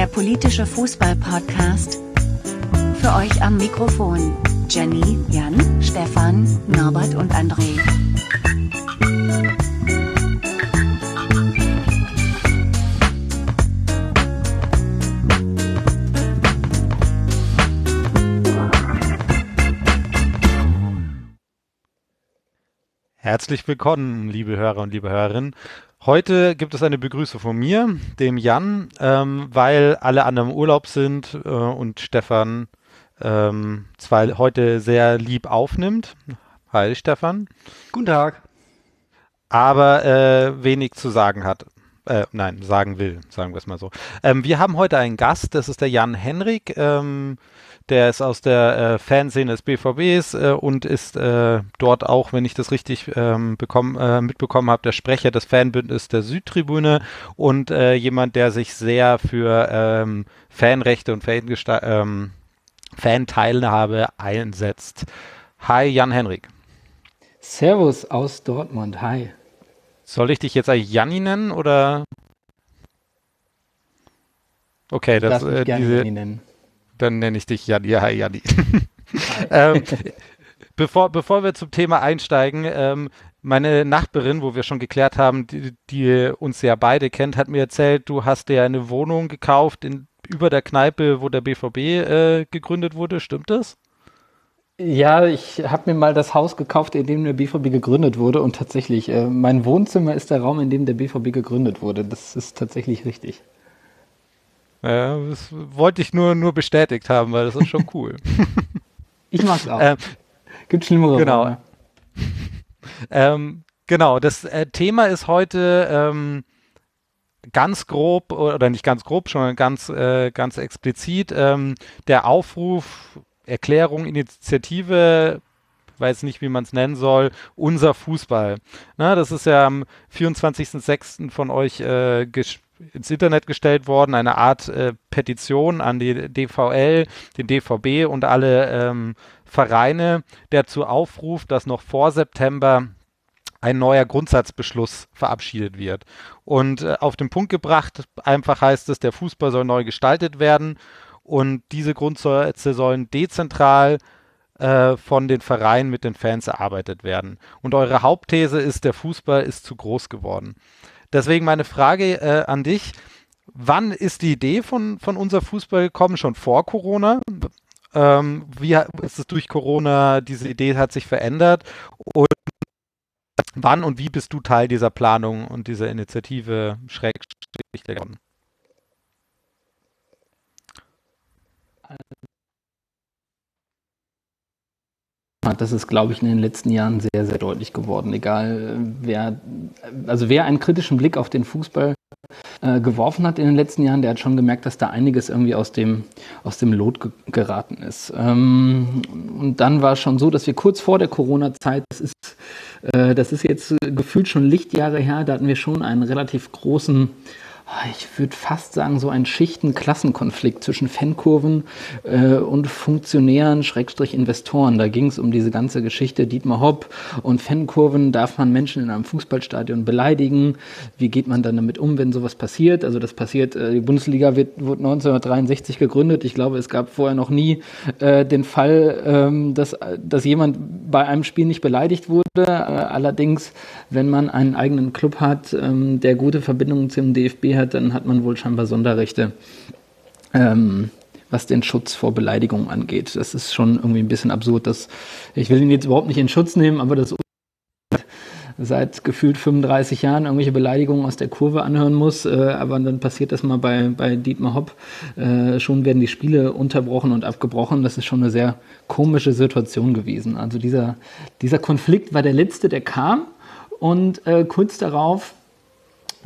der politische Fußball-Podcast. Für euch am Mikrofon Jenny, Jan, Stefan, Norbert und André. Herzlich willkommen, liebe Hörer und liebe Hörerinnen. Heute gibt es eine Begrüßung von mir, dem Jan, ähm, weil alle anderen im Urlaub sind äh, und Stefan ähm, zwar heute sehr lieb aufnimmt. Hi Stefan. Guten Tag. Aber äh, wenig zu sagen hat. Äh, nein, sagen will, sagen wir es mal so. Ähm, wir haben heute einen Gast, das ist der Jan Henrik. Ähm, der ist aus der äh, Fanszene des BVBs äh, und ist äh, dort auch, wenn ich das richtig ähm, bekomm, äh, mitbekommen habe, der Sprecher des Fanbündnisses der Südtribüne und äh, jemand, der sich sehr für ähm, Fanrechte und ähm, Fanteilhabe einsetzt. Hi, Jan Henrik. Servus aus Dortmund. Hi. Soll ich dich jetzt eigentlich Janni nennen oder? Okay, das äh, diese, Janni nennen dann nenne ich dich Janni. Hi, Janni. ähm, bevor, bevor wir zum Thema einsteigen, ähm, meine Nachbarin, wo wir schon geklärt haben, die, die, uns ja beide kennt, hat mir erzählt, du hast dir eine Wohnung gekauft in, über der Kneipe, wo der BVB äh, gegründet wurde. Stimmt das? Ja, ich habe mir mal das Haus gekauft, in dem der BVB gegründet wurde. Und tatsächlich, äh, mein Wohnzimmer ist der Raum, in dem der BVB gegründet wurde. Das ist tatsächlich richtig. Ja, das wollte ich nur, nur bestätigt haben, weil das ist schon cool. ich mag's auch. Ähm, Gibt schlimmere Genau. Ähm, genau, das äh, Thema ist heute ähm, ganz grob, oder nicht ganz grob, sondern ganz, äh, ganz explizit ähm, der Aufruf, Erklärung, Initiative weiß nicht, wie man es nennen soll, unser Fußball. Na, das ist ja am 24.06. von euch äh, ins Internet gestellt worden, eine Art äh, Petition an die DVL, den DVB und alle ähm, Vereine, der dazu aufruft, dass noch vor September ein neuer Grundsatzbeschluss verabschiedet wird. Und äh, auf den Punkt gebracht, einfach heißt es, der Fußball soll neu gestaltet werden und diese Grundsätze sollen dezentral äh, von den Vereinen mit den Fans erarbeitet werden. Und eure Hauptthese ist, der Fußball ist zu groß geworden. Deswegen meine Frage äh, an dich. Wann ist die Idee von, von unser Fußball gekommen? Schon vor Corona? Ähm, wie ist es durch Corona, diese Idee hat sich verändert? Und wann und wie bist du Teil dieser Planung und dieser Initiative Schrägstrich geworden? Das ist, glaube ich, in den letzten Jahren sehr, sehr deutlich geworden. Egal, wer, also wer einen kritischen Blick auf den Fußball äh, geworfen hat in den letzten Jahren, der hat schon gemerkt, dass da einiges irgendwie aus dem, aus dem Lot ge geraten ist. Ähm, und dann war es schon so, dass wir kurz vor der Corona-Zeit, das äh, das ist jetzt gefühlt schon Lichtjahre her, da hatten wir schon einen relativ großen ich würde fast sagen, so ein Schichten-Klassenkonflikt zwischen Fankurven äh, und Funktionären, Schrägstrich Investoren. Da ging es um diese ganze Geschichte Dietmar Hopp und Fankurven. Darf man Menschen in einem Fußballstadion beleidigen? Wie geht man dann damit um, wenn sowas passiert? Also das passiert, äh, die Bundesliga wird, wurde 1963 gegründet. Ich glaube, es gab vorher noch nie äh, den Fall, ähm, dass, dass jemand bei einem Spiel nicht beleidigt wurde. Äh, allerdings, wenn man einen eigenen Club hat, ähm, der gute Verbindungen zum DFB hat, hat, dann hat man wohl scheinbar Sonderrechte, ähm, was den Schutz vor Beleidigungen angeht. Das ist schon irgendwie ein bisschen absurd. Dass, ich will ihn jetzt überhaupt nicht in Schutz nehmen, aber das seit gefühlt 35 Jahren irgendwelche Beleidigungen aus der Kurve anhören muss, äh, aber dann passiert das mal bei, bei Dietmar Hopp. Äh, schon werden die Spiele unterbrochen und abgebrochen. Das ist schon eine sehr komische Situation gewesen. Also dieser, dieser Konflikt war der letzte, der kam. Und äh, kurz darauf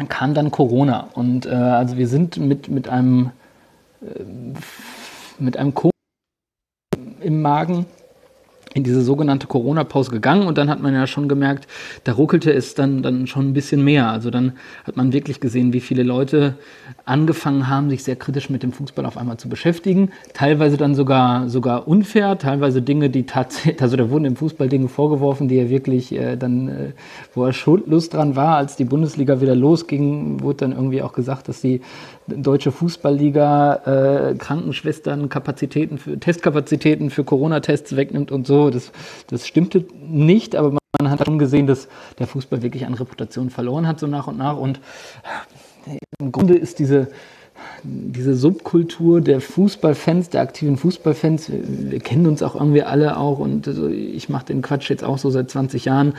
kam dann Corona und äh, also wir sind mit, mit einem äh, mit einem Ko im Magen in diese sogenannte Corona-Pause gegangen und dann hat man ja schon gemerkt, da ruckelte es dann, dann schon ein bisschen mehr. Also dann hat man wirklich gesehen, wie viele Leute angefangen haben, sich sehr kritisch mit dem Fußball auf einmal zu beschäftigen. Teilweise dann sogar, sogar unfair, teilweise Dinge, die tatsächlich, also da wurden im Fußball Dinge vorgeworfen, die er wirklich äh, dann, äh, wo er schuldlos dran war, als die Bundesliga wieder losging, wurde dann irgendwie auch gesagt, dass die deutsche Fußballliga äh, Krankenschwestern Kapazitäten für Testkapazitäten für Corona-Tests wegnimmt und so. Das, das stimmte nicht, aber man hat schon gesehen, dass der Fußball wirklich an Reputation verloren hat, so nach und nach. Und im Grunde ist diese, diese Subkultur der Fußballfans, der aktiven Fußballfans, wir kennen uns auch irgendwie alle auch und ich mache den Quatsch jetzt auch so seit 20 Jahren.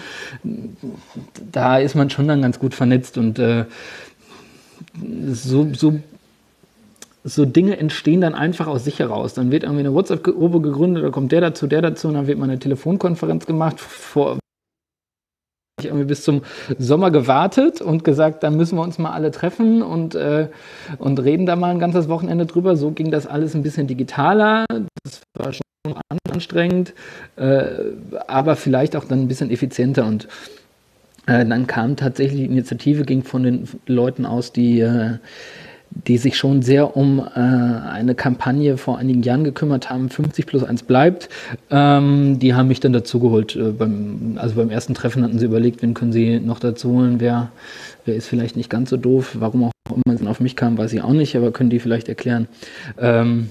Da ist man schon dann ganz gut vernetzt und äh, so, so, so Dinge entstehen dann einfach aus sich heraus. Dann wird irgendwie eine WhatsApp-Gruppe gegründet, da kommt der dazu, der dazu, und dann wird mal eine Telefonkonferenz gemacht. Vor ich irgendwie bis zum Sommer gewartet und gesagt, dann müssen wir uns mal alle treffen und, äh, und reden da mal ein ganzes Wochenende drüber. So ging das alles ein bisschen digitaler. Das war schon anstrengend, äh, aber vielleicht auch dann ein bisschen effizienter und äh, dann kam tatsächlich die Initiative, ging von den Leuten aus, die, äh, die sich schon sehr um äh, eine Kampagne vor einigen Jahren gekümmert haben, 50 plus 1 bleibt. Ähm, die haben mich dann dazugeholt. Äh, beim, also beim ersten Treffen hatten sie überlegt, wen können sie noch dazu holen, wer, wer ist vielleicht nicht ganz so doof. Warum auch immer es auf mich kam, weiß ich auch nicht, aber können die vielleicht erklären. Ähm,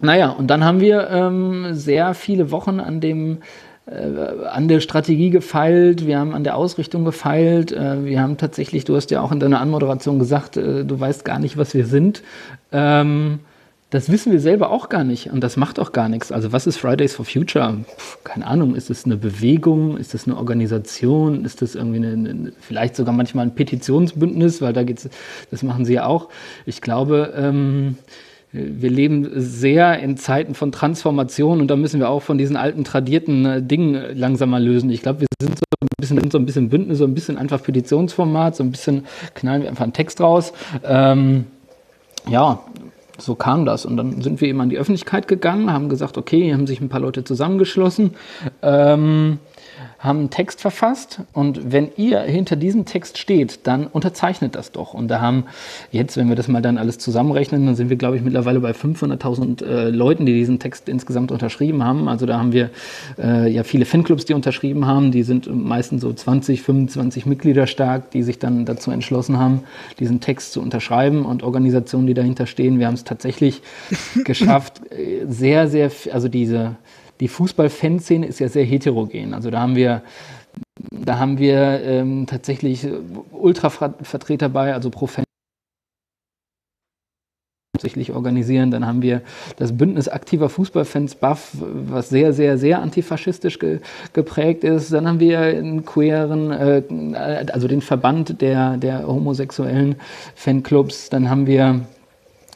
naja, und dann haben wir ähm, sehr viele Wochen an dem an der Strategie gefeilt, wir haben an der Ausrichtung gefeilt, äh, wir haben tatsächlich, du hast ja auch in deiner Anmoderation gesagt, äh, du weißt gar nicht, was wir sind. Ähm, das wissen wir selber auch gar nicht und das macht auch gar nichts. Also was ist Fridays for Future? Puh, keine Ahnung, ist es eine Bewegung, ist es eine Organisation, ist das irgendwie eine, vielleicht sogar manchmal ein Petitionsbündnis, weil da geht's, das machen sie ja auch. Ich glaube, ähm, wir leben sehr in Zeiten von Transformation und da müssen wir auch von diesen alten tradierten äh, Dingen langsam mal lösen. Ich glaube, wir sind so ein bisschen, so ein bisschen Bündnis, so ein bisschen einfach Petitionsformat, so ein bisschen knallen wir einfach einen Text raus. Ähm, ja, so kam das. Und dann sind wir eben an die Öffentlichkeit gegangen, haben gesagt, okay, hier haben sich ein paar Leute zusammengeschlossen. Ähm, haben einen Text verfasst und wenn ihr hinter diesem Text steht, dann unterzeichnet das doch. Und da haben jetzt, wenn wir das mal dann alles zusammenrechnen, dann sind wir, glaube ich, mittlerweile bei 500.000 äh, Leuten, die diesen Text insgesamt unterschrieben haben. Also da haben wir äh, ja viele Fanclubs, die unterschrieben haben. Die sind meistens so 20, 25 Mitglieder stark, die sich dann dazu entschlossen haben, diesen Text zu unterschreiben und Organisationen, die dahinter stehen. Wir haben es tatsächlich geschafft, äh, sehr, sehr, also diese die Fußball-Fanszene ist ja sehr heterogen. Also da haben wir da haben wir ähm, tatsächlich Ultra-Vertreter bei, also pro Fan hauptsächlich organisieren. Dann haben wir das Bündnis aktiver Fußballfans BAF, was sehr, sehr, sehr antifaschistisch ge geprägt ist. Dann haben wir einen queeren, äh, also den Verband der, der homosexuellen Fanclubs. Dann haben wir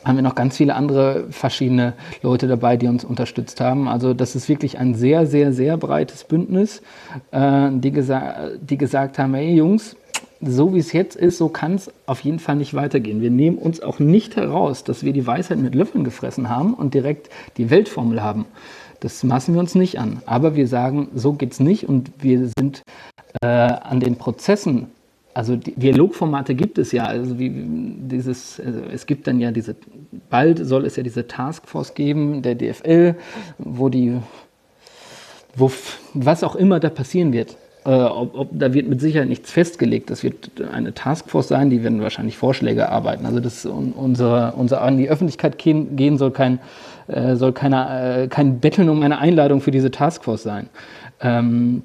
haben wir noch ganz viele andere verschiedene Leute dabei, die uns unterstützt haben. Also das ist wirklich ein sehr, sehr, sehr breites Bündnis, äh, die, gesa die gesagt haben, hey Jungs, so wie es jetzt ist, so kann es auf jeden Fall nicht weitergehen. Wir nehmen uns auch nicht heraus, dass wir die Weisheit mit Löffeln gefressen haben und direkt die Weltformel haben. Das maßen wir uns nicht an. Aber wir sagen, so geht es nicht und wir sind äh, an den Prozessen also Dialogformate gibt es ja, also wie dieses, also es gibt dann ja diese, bald soll es ja diese Taskforce geben, der DFL, wo die, wo, was auch immer da passieren wird, äh, ob, ob, da wird mit Sicherheit nichts festgelegt. Das wird eine Taskforce sein, die werden wahrscheinlich Vorschläge arbeiten. Also das unsere, unser an die Öffentlichkeit gehen soll kein, äh, soll keine, äh, kein Betteln um eine Einladung für diese Taskforce sein. Ähm,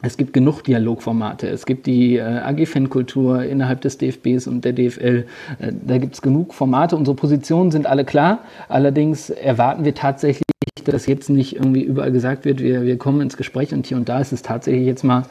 es gibt genug Dialogformate. Es gibt die äh, AG-Fankultur innerhalb des DFBs und der DFL. Äh, da gibt es genug Formate. Unsere Positionen sind alle klar. Allerdings erwarten wir tatsächlich, dass jetzt nicht irgendwie überall gesagt wird, wir, wir kommen ins Gespräch und hier und da ist es tatsächlich jetzt mal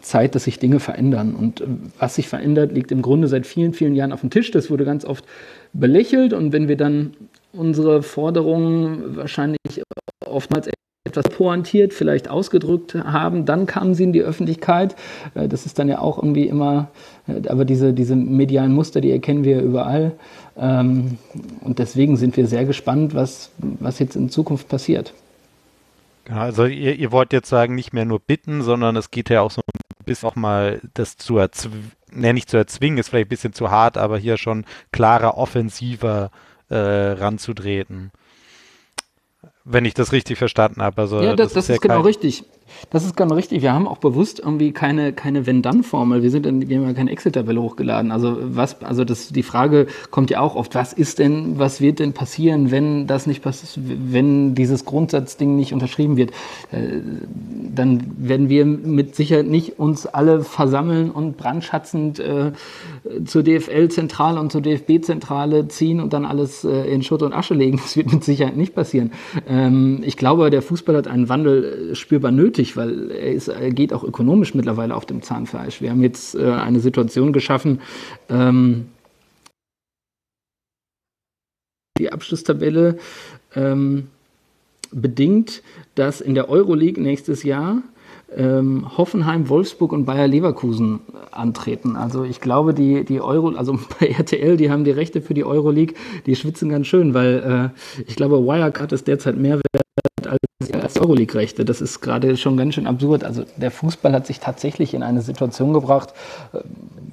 Zeit, dass sich Dinge verändern. Und äh, was sich verändert, liegt im Grunde seit vielen, vielen Jahren auf dem Tisch. Das wurde ganz oft belächelt. Und wenn wir dann unsere Forderungen wahrscheinlich oftmals etwas pointiert vielleicht ausgedrückt haben, dann kamen sie in die Öffentlichkeit. Äh, das ist dann ja auch irgendwie immer, äh, aber diese, diese medialen Muster, die erkennen wir überall. Ähm, und deswegen sind wir sehr gespannt, was, was jetzt in Zukunft passiert. Also ihr, ihr wollt jetzt sagen, nicht mehr nur bitten, sondern es geht ja auch so ein bisschen auch mal das zu erzwingen, ne, nicht zu erzwingen, ist vielleicht ein bisschen zu hart, aber hier schon klarer, offensiver äh, ranzutreten. Wenn ich das richtig verstanden habe. Also, ja, das, das, das ist, ist ja genau richtig. Das ist genau richtig. Wir haben auch bewusst irgendwie keine, keine Wenn-Dann-Formel. Wir, sind in, wir haben ja keine Excel-Tabelle hochgeladen. Also, was, also das, die Frage kommt ja auch oft, was ist denn, was wird denn passieren, wenn das nicht passiert, wenn dieses Grundsatzding nicht unterschrieben wird? Äh, dann werden wir mit Sicherheit nicht uns alle versammeln und brandschatzend äh, zur DFL-Zentrale und zur DFB-Zentrale ziehen und dann alles äh, in Schutt und Asche legen. Das wird mit Sicherheit nicht passieren. Ähm, ich glaube, der Fußball hat einen Wandel äh, spürbar nötig nötig, weil er, ist, er geht auch ökonomisch mittlerweile auf dem Zahnfleisch. Wir haben jetzt äh, eine Situation geschaffen, ähm, die Abschlusstabelle ähm, bedingt, dass in der Euroleague nächstes Jahr ähm, Hoffenheim, Wolfsburg und Bayer Leverkusen antreten. Also ich glaube, die, die Euro, also bei RTL, die haben die Rechte für die Euroleague, die schwitzen ganz schön, weil äh, ich glaube, Wirecard ist derzeit mehr wert als, Euroleague-Rechte. Das ist gerade schon ganz schön absurd. Also der Fußball hat sich tatsächlich in eine Situation gebracht, äh,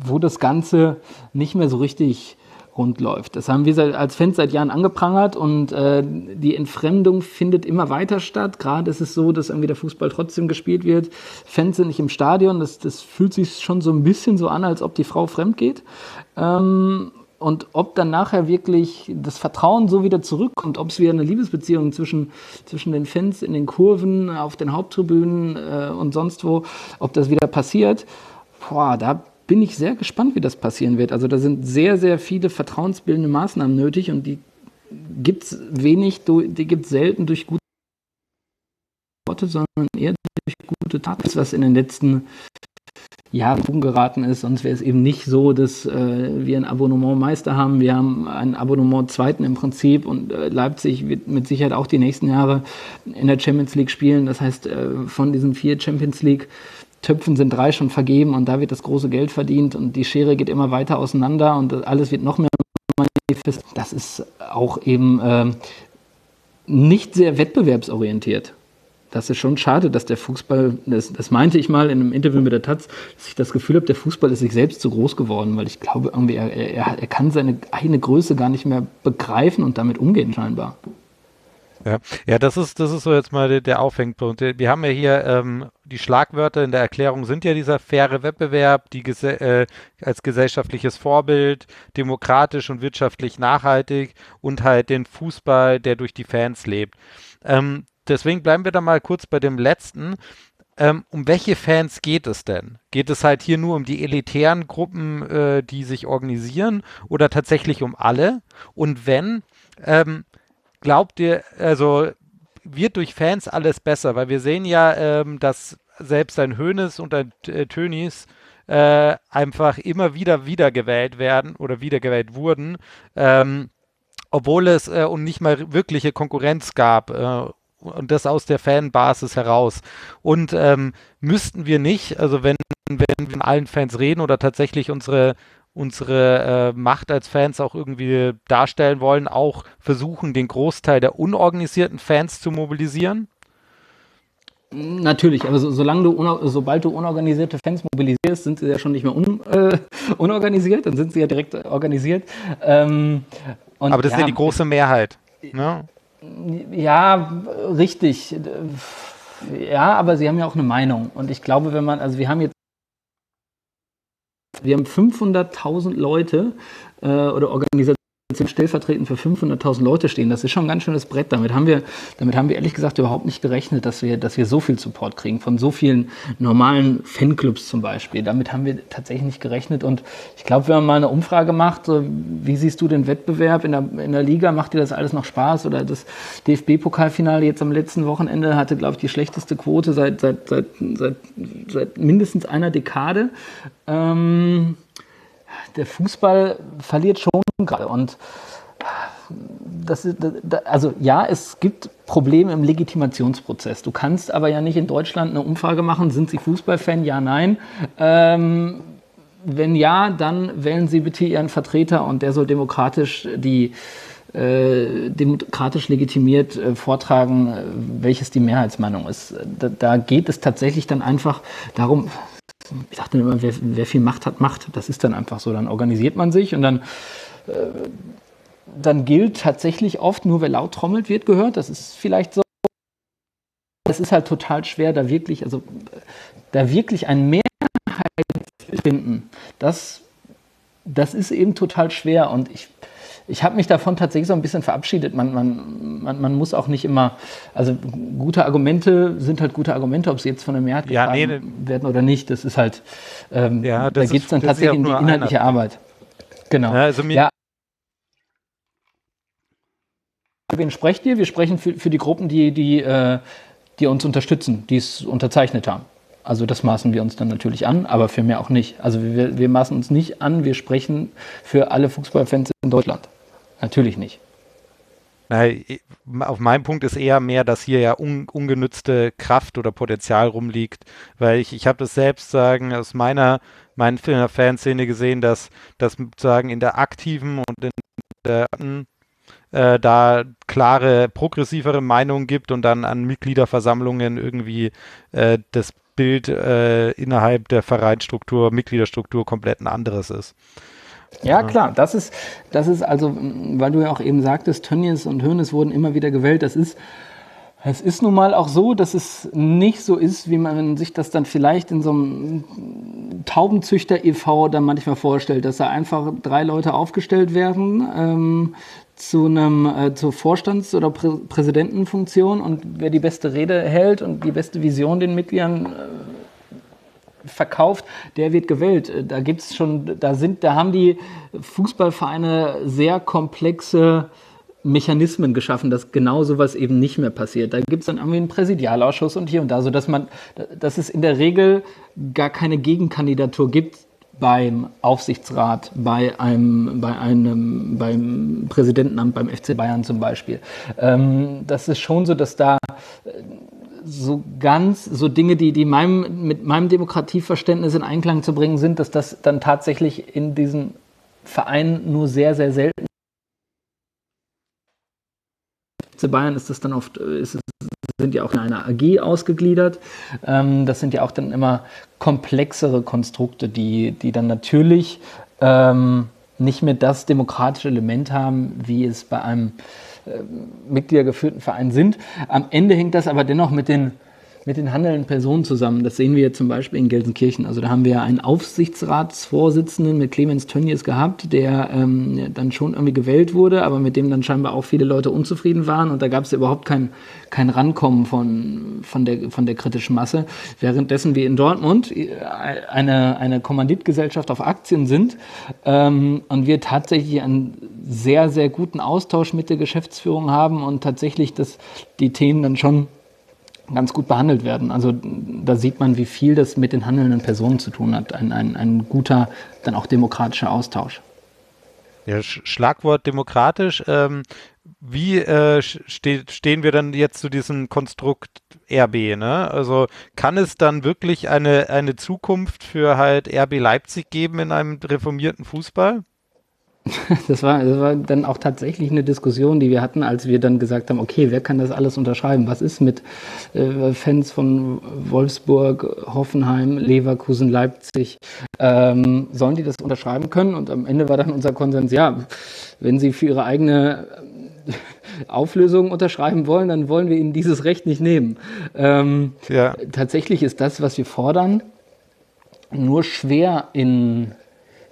wo das Ganze nicht mehr so richtig rund läuft. Das haben wir als Fans seit Jahren angeprangert und äh, die Entfremdung findet immer weiter statt. Gerade ist es so, dass irgendwie der Fußball trotzdem gespielt wird. Fans sind nicht im Stadion. Das, das fühlt sich schon so ein bisschen so an, als ob die Frau fremd geht. Ähm, und ob dann nachher wirklich das Vertrauen so wieder zurückkommt, ob es wieder eine Liebesbeziehung zwischen, zwischen den Fans in den Kurven, auf den Haupttribünen äh, und sonst wo, ob das wieder passiert, boah, da bin ich sehr gespannt, wie das passieren wird. Also da sind sehr, sehr viele vertrauensbildende Maßnahmen nötig und die gibt es wenig, die gibt es selten durch gute Worte, sondern eher durch gute Taten, was in den letzten Jahren geraten ist. Sonst wäre es eben nicht so, dass äh, wir ein Abonnement Meister haben. Wir haben ein Abonnement Zweiten im Prinzip und äh, Leipzig wird mit Sicherheit auch die nächsten Jahre in der Champions League spielen. Das heißt, äh, von diesen vier Champions League Töpfen sind drei schon vergeben und da wird das große Geld verdient und die Schere geht immer weiter auseinander und alles wird noch mehr manifest. Das ist auch eben äh, nicht sehr wettbewerbsorientiert das ist schon schade, dass der Fußball, das, das, meinte ich mal in einem Interview mit der Taz, dass ich das Gefühl habe, der Fußball ist sich selbst zu groß geworden, weil ich glaube, irgendwie er, er, er kann seine eigene Größe gar nicht mehr begreifen und damit umgehen scheinbar. Ja, ja das, ist, das ist so jetzt mal der, der Aufhängpunkt. Wir haben ja hier ähm, die Schlagwörter in der Erklärung sind ja dieser faire Wettbewerb, die äh, als gesellschaftliches Vorbild, demokratisch und wirtschaftlich nachhaltig und halt den Fußball, der durch die Fans lebt. Ähm, deswegen bleiben wir da mal kurz bei dem letzten. Ähm, um welche Fans geht es denn? Geht es halt hier nur um die elitären Gruppen, äh, die sich organisieren oder tatsächlich um alle? Und wenn, ähm, glaubt ihr, also wird durch Fans alles besser? Weil wir sehen ja, ähm, dass selbst ein Hönes und ein äh, Tönis äh, einfach immer wieder wiedergewählt werden oder wiedergewählt wurden, ähm, obwohl es äh, und nicht mal wirkliche Konkurrenz gab äh, und das aus der Fanbasis heraus. Und ähm, müssten wir nicht, also wenn, wenn wir mit allen Fans reden oder tatsächlich unsere, unsere äh, Macht als Fans auch irgendwie darstellen wollen, auch versuchen, den Großteil der unorganisierten Fans zu mobilisieren? Natürlich, aber so, solange du, sobald du unorganisierte Fans mobilisierst, sind sie ja schon nicht mehr un, äh, unorganisiert, dann sind sie ja direkt organisiert. Ähm, aber das ja, ist ja die große Mehrheit. Ne? Ja, richtig. Ja, aber sie haben ja auch eine Meinung. Und ich glaube, wenn man, also wir haben jetzt, wir haben 500.000 Leute äh, oder Organisationen stellvertretend für 500.000 Leute stehen. Das ist schon ein ganz schönes Brett. Damit haben wir, damit haben wir ehrlich gesagt überhaupt nicht gerechnet, dass wir, dass wir so viel Support kriegen von so vielen normalen Fanclubs zum Beispiel. Damit haben wir tatsächlich nicht gerechnet. Und ich glaube, wenn man mal eine Umfrage macht, wie siehst du den Wettbewerb in der, in der Liga? Macht dir das alles noch Spaß? Oder das DFB-Pokalfinale jetzt am letzten Wochenende hatte, glaube ich, die schlechteste Quote seit, seit, seit, seit, seit mindestens einer Dekade. Ähm, der Fußball verliert schon gerade. Und das ist, also ja, es gibt Probleme im Legitimationsprozess. Du kannst aber ja nicht in Deutschland eine Umfrage machen, sind Sie Fußballfan? Ja, nein. Ähm, wenn ja, dann wählen Sie bitte Ihren Vertreter und der soll demokratisch die äh, demokratisch legitimiert äh, vortragen, äh, welches die Mehrheitsmeinung ist. Da, da, geht es tatsächlich dann einfach darum, ich dachte immer, wer, wer, viel Macht hat, Macht. Das ist dann einfach so. Dann organisiert man sich und dann, äh, dann gilt tatsächlich oft, nur wer laut trommelt, wird gehört. Das ist vielleicht so. Es ist halt total schwer, da wirklich, also da wirklich ein Mehrheit zu finden. Das, das ist eben total schwer und ich ich habe mich davon tatsächlich so ein bisschen verabschiedet. Man, man, man, man, muss auch nicht immer, also gute Argumente sind halt gute Argumente, ob sie jetzt von der Mehrheit ja, nee, ne. werden oder nicht. Das ist halt, ähm, ja, da geht es dann tatsächlich in die inhaltliche einer. Arbeit. Genau. Ja, also ja. Wen sprecht ihr? Wir sprechen für, für die Gruppen, die, die, äh, die uns unterstützen, die es unterzeichnet haben. Also das maßen wir uns dann natürlich an, aber für mehr auch nicht. Also wir, wir maßen uns nicht an, wir sprechen für alle Fußballfans in Deutschland. Natürlich nicht. auf meinem Punkt ist eher mehr, dass hier ja un, ungenützte Kraft oder Potenzial rumliegt, weil ich, ich habe das selbst sagen aus meiner, meiner Fanszene gesehen, dass das sozusagen in der aktiven und in der äh, da klare progressivere Meinungen gibt und dann an Mitgliederversammlungen irgendwie äh, das Bild äh, innerhalb der Vereinsstruktur, Mitgliederstruktur komplett ein anderes ist. Ja, klar, das ist, das ist also, weil du ja auch eben sagtest, Tönnies und Hönes wurden immer wieder gewählt, das ist, es ist nun mal auch so, dass es nicht so ist, wie man sich das dann vielleicht in so einem Taubenzüchter e.V. dann manchmal vorstellt, dass da einfach drei Leute aufgestellt werden ähm, zu einem äh, zur Vorstands- oder Prä Präsidentenfunktion und wer die beste Rede hält und die beste Vision den Mitgliedern äh, verkauft, der wird gewählt. Äh, da gibt's schon, da sind, da haben die Fußballvereine sehr komplexe Mechanismen geschaffen, dass genau sowas eben nicht mehr passiert. Da gibt es dann irgendwie einen Präsidialausschuss und hier und da, sodass man, dass es in der Regel gar keine Gegenkandidatur gibt beim Aufsichtsrat, bei einem, bei einem, beim Präsidentenamt, beim FC Bayern zum Beispiel. Ähm, das ist schon so, dass da so ganz, so Dinge, die, die meinem, mit meinem Demokratieverständnis in Einklang zu bringen sind, dass das dann tatsächlich in diesen Vereinen nur sehr, sehr selten. Für Bayern ist das dann oft, ist es, sind ja auch in einer AG ausgegliedert. Ähm, das sind ja auch dann immer komplexere Konstrukte, die, die dann natürlich ähm, nicht mehr das demokratische Element haben, wie es bei einem äh, Mitgliedergeführten Verein sind. Am Ende hängt das aber dennoch mit den mit den handelnden Personen zusammen. Das sehen wir zum Beispiel in Gelsenkirchen. Also da haben wir einen Aufsichtsratsvorsitzenden mit Clemens Tönnies gehabt, der ähm, dann schon irgendwie gewählt wurde, aber mit dem dann scheinbar auch viele Leute unzufrieden waren. Und da gab es überhaupt kein, kein Rankommen von, von, der, von der kritischen Masse. Währenddessen wir in Dortmund äh, eine, eine Kommanditgesellschaft auf Aktien sind ähm, und wir tatsächlich einen sehr, sehr guten Austausch mit der Geschäftsführung haben und tatsächlich das, die Themen dann schon ganz gut behandelt werden. Also da sieht man, wie viel das mit den handelnden Personen zu tun hat. Ein, ein, ein guter, dann auch demokratischer Austausch. Ja, Schlagwort demokratisch. Ähm, wie äh, ste stehen wir dann jetzt zu diesem Konstrukt RB? Ne? Also kann es dann wirklich eine, eine Zukunft für halt RB Leipzig geben in einem reformierten Fußball? Das war, das war dann auch tatsächlich eine Diskussion, die wir hatten, als wir dann gesagt haben, okay, wer kann das alles unterschreiben? Was ist mit äh, Fans von Wolfsburg, Hoffenheim, Leverkusen, Leipzig? Ähm, sollen die das unterschreiben können? Und am Ende war dann unser Konsens, ja, wenn sie für ihre eigene äh, Auflösung unterschreiben wollen, dann wollen wir ihnen dieses Recht nicht nehmen. Ähm, ja. Tatsächlich ist das, was wir fordern, nur schwer in,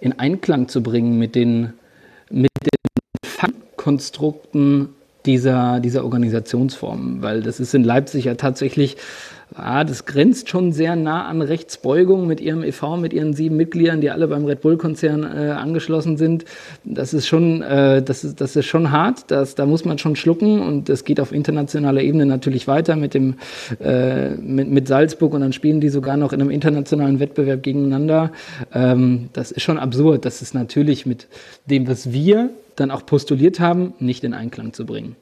in Einklang zu bringen mit den Fangkonstrukten dieser, dieser Organisationsform, weil das ist in Leipzig ja tatsächlich ah, das grenzt schon sehr nah an Rechtsbeugung mit ihrem e.V., mit ihren sieben Mitgliedern, die alle beim Red Bull-Konzern äh, angeschlossen sind. Das ist schon, äh, das ist, das ist schon hart. Das, da muss man schon schlucken und es geht auf internationaler Ebene natürlich weiter mit dem, äh, mit, mit Salzburg und dann spielen die sogar noch in einem internationalen Wettbewerb gegeneinander. Ähm, das ist schon absurd. Das ist natürlich mit dem, was wir dann auch postuliert haben, nicht in Einklang zu bringen.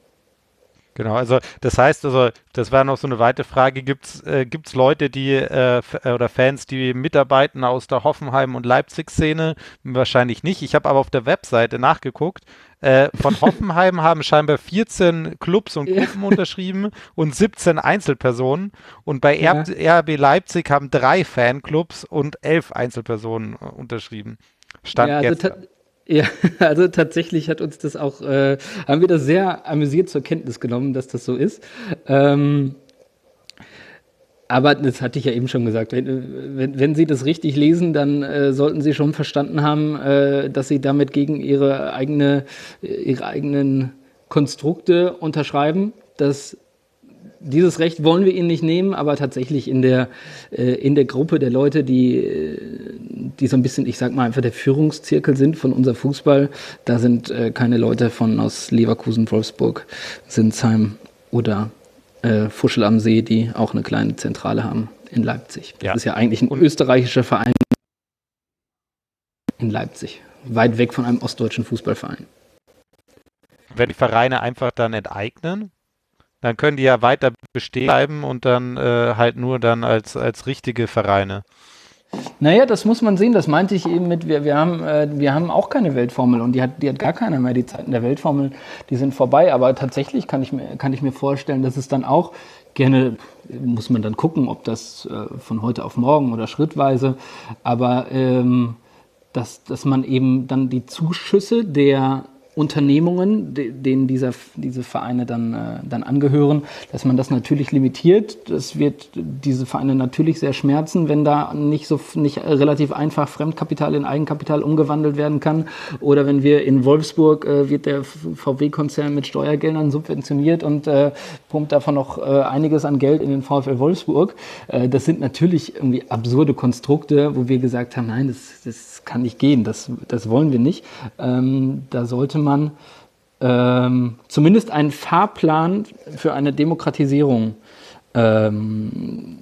Genau, also das heißt, also das war noch so eine weitere Frage, gibt es äh, gibt's Leute, die äh, oder Fans, die mitarbeiten aus der Hoffenheim- und Leipzig-Szene? Wahrscheinlich nicht. Ich habe aber auf der Webseite nachgeguckt. Äh, von Hoffenheim haben scheinbar 14 Clubs und Gruppen ja. unterschrieben und 17 Einzelpersonen. Und bei ja. RB Leipzig haben drei Fanclubs und elf Einzelpersonen äh, unterschrieben. Stand ja, also jetzt. Ja, also tatsächlich hat uns das auch, äh, haben wir das sehr amüsiert zur Kenntnis genommen, dass das so ist. Ähm, aber das hatte ich ja eben schon gesagt. Wenn, wenn, wenn Sie das richtig lesen, dann äh, sollten Sie schon verstanden haben, äh, dass Sie damit gegen Ihre, eigene, Ihre eigenen Konstrukte unterschreiben. Das dieses Recht wollen wir ihnen nicht nehmen, aber tatsächlich in der, äh, in der Gruppe der Leute, die, äh, die so ein bisschen, ich sag mal, einfach der Führungszirkel sind von unser Fußball, da sind äh, keine Leute von aus Leverkusen, Wolfsburg, Sinsheim oder äh, Fuschel am See, die auch eine kleine Zentrale haben in Leipzig. Das ja. ist ja eigentlich ein österreichischer Verein in Leipzig, weit weg von einem ostdeutschen Fußballverein. Werden die Vereine einfach dann enteignen? Dann können die ja weiter bestehen bleiben und dann äh, halt nur dann als, als richtige Vereine. Naja, das muss man sehen. Das meinte ich eben mit, wir, wir, haben, äh, wir haben auch keine Weltformel und die hat, die hat gar keiner mehr. Die Zeiten der Weltformel, die sind vorbei. Aber tatsächlich kann ich mir, kann ich mir vorstellen, dass es dann auch gerne, muss man dann gucken, ob das äh, von heute auf morgen oder schrittweise, aber ähm, dass, dass man eben dann die Zuschüsse der Unternehmungen, denen dieser, diese Vereine dann, äh, dann angehören, dass man das natürlich limitiert. Das wird diese Vereine natürlich sehr schmerzen, wenn da nicht so nicht relativ einfach Fremdkapital in Eigenkapital umgewandelt werden kann. Oder wenn wir in Wolfsburg äh, wird der VW-Konzern mit Steuergeldern subventioniert und äh, pumpt davon noch einiges an Geld in den VfL Wolfsburg. Das sind natürlich irgendwie absurde Konstrukte, wo wir gesagt haben, nein, das, das kann nicht gehen, das, das wollen wir nicht. Ähm, da sollte man ähm, zumindest einen Fahrplan für eine Demokratisierung ähm,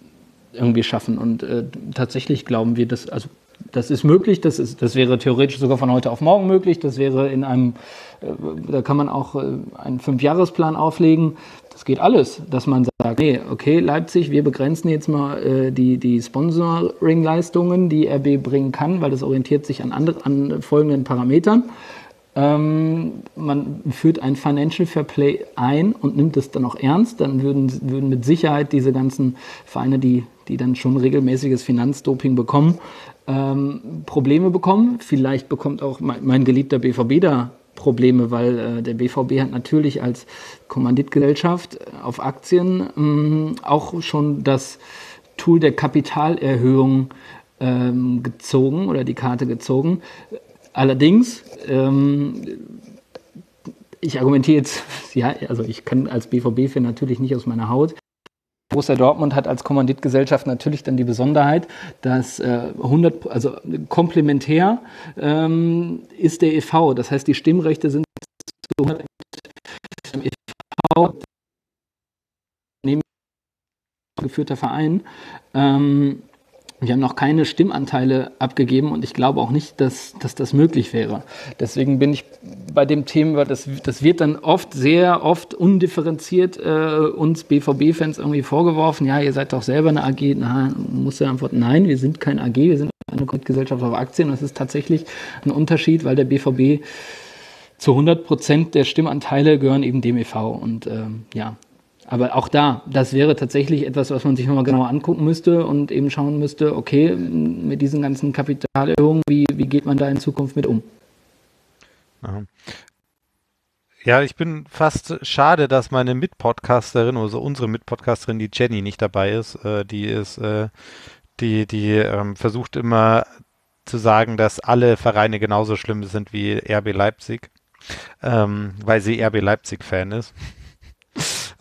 irgendwie schaffen. Und äh, tatsächlich glauben wir, dass, also das ist möglich, das, ist, das wäre theoretisch sogar von heute auf morgen möglich, das wäre in einem, äh, da kann man auch äh, einen Fünfjahresplan auflegen. Das geht alles, dass man sagt, nee, okay, Leipzig, wir begrenzen jetzt mal äh, die, die Sponsoring-Leistungen, die RB bringen kann, weil das orientiert sich an, andere, an folgenden Parametern. Ähm, man führt ein Financial Fair Play ein und nimmt es dann auch ernst, dann würden, würden mit Sicherheit diese ganzen Vereine, die, die dann schon regelmäßiges Finanzdoping bekommen, ähm, Probleme bekommen. Vielleicht bekommt auch mein, mein geliebter BVB da Probleme, weil äh, der BVB hat natürlich als Kommanditgesellschaft auf Aktien mh, auch schon das Tool der Kapitalerhöhung ähm, gezogen oder die Karte gezogen. Allerdings, ähm, ich argumentiere jetzt, ja, also ich kann als BVB-Fan natürlich nicht aus meiner Haut. Borussia Dortmund hat als Kommanditgesellschaft natürlich dann die Besonderheit, dass äh, 100, also komplementär ähm, ist der EV. Das heißt, die Stimmrechte sind zu 100 im EV geführter Verein. Ähm, wir haben noch keine Stimmanteile abgegeben und ich glaube auch nicht, dass, dass das möglich wäre. Deswegen bin ich bei dem Thema, das, das wird dann oft, sehr oft undifferenziert äh, uns BVB-Fans irgendwie vorgeworfen. Ja, ihr seid doch selber eine AG. Na, muss ja antworten, nein, wir sind keine AG, wir sind eine Gesellschaft auf Aktien. Das ist tatsächlich ein Unterschied, weil der BVB zu 100 Prozent der Stimmanteile gehören eben dem e.V. Und ähm, ja, aber auch da, das wäre tatsächlich etwas, was man sich nochmal genauer angucken müsste und eben schauen müsste, okay, mit diesen ganzen Kapitalerhöhungen, wie, wie geht man da in Zukunft mit um? Ja, ich bin fast schade, dass meine Mitpodcasterin, also unsere Mitpodcasterin, die Jenny, nicht dabei ist. Äh, die ist, äh, die, die ähm, versucht immer zu sagen, dass alle Vereine genauso schlimm sind wie RB Leipzig, ähm, weil sie RB Leipzig-Fan ist.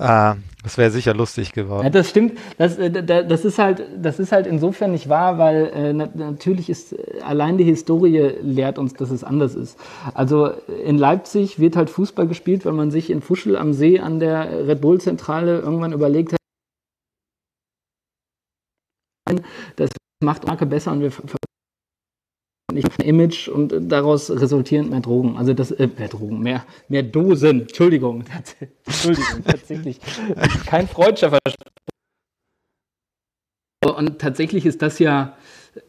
Ah, das wäre sicher lustig geworden. Ja, das stimmt. Das, äh, das, ist halt, das ist halt insofern nicht wahr, weil äh, natürlich ist äh, allein die Historie lehrt uns, dass es anders ist. Also in Leipzig wird halt Fußball gespielt, weil man sich in Fuschel am See an der Red Bull Zentrale irgendwann überlegt hat, das macht Marke besser und wir nicht mehr Image und daraus resultierend mehr Drogen. Also das, äh, mehr Drogen, mehr, mehr Dosen. Entschuldigung, Entschuldigung, tatsächlich. Kein freudscher Versprechen. Und tatsächlich ist das ja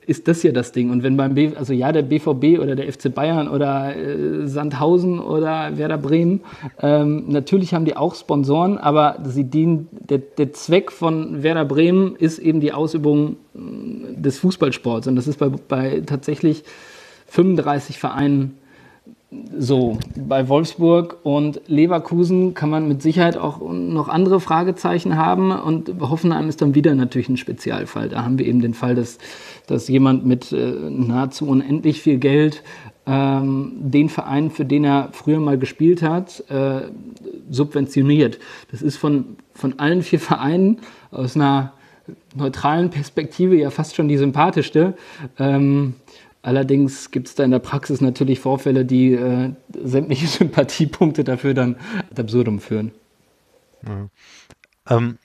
ist das ja das Ding. Und wenn beim B, also ja, der BVB oder der FC Bayern oder äh, Sandhausen oder Werder Bremen, ähm, natürlich haben die auch Sponsoren, aber sie dienen, der, der Zweck von Werder Bremen ist eben die Ausübung äh, des Fußballsports. Und das ist bei, bei tatsächlich 35 Vereinen so, bei Wolfsburg und Leverkusen kann man mit Sicherheit auch noch andere Fragezeichen haben und Hoffenheim ist dann wieder natürlich ein Spezialfall. Da haben wir eben den Fall, dass dass jemand mit äh, nahezu unendlich viel Geld ähm, den Verein, für den er früher mal gespielt hat, äh, subventioniert. Das ist von, von allen vier Vereinen aus einer neutralen Perspektive ja fast schon die sympathischste. Ähm, allerdings gibt es da in der Praxis natürlich Vorfälle, die äh, sämtliche Sympathiepunkte dafür dann ad absurdum führen. Ja. Ähm,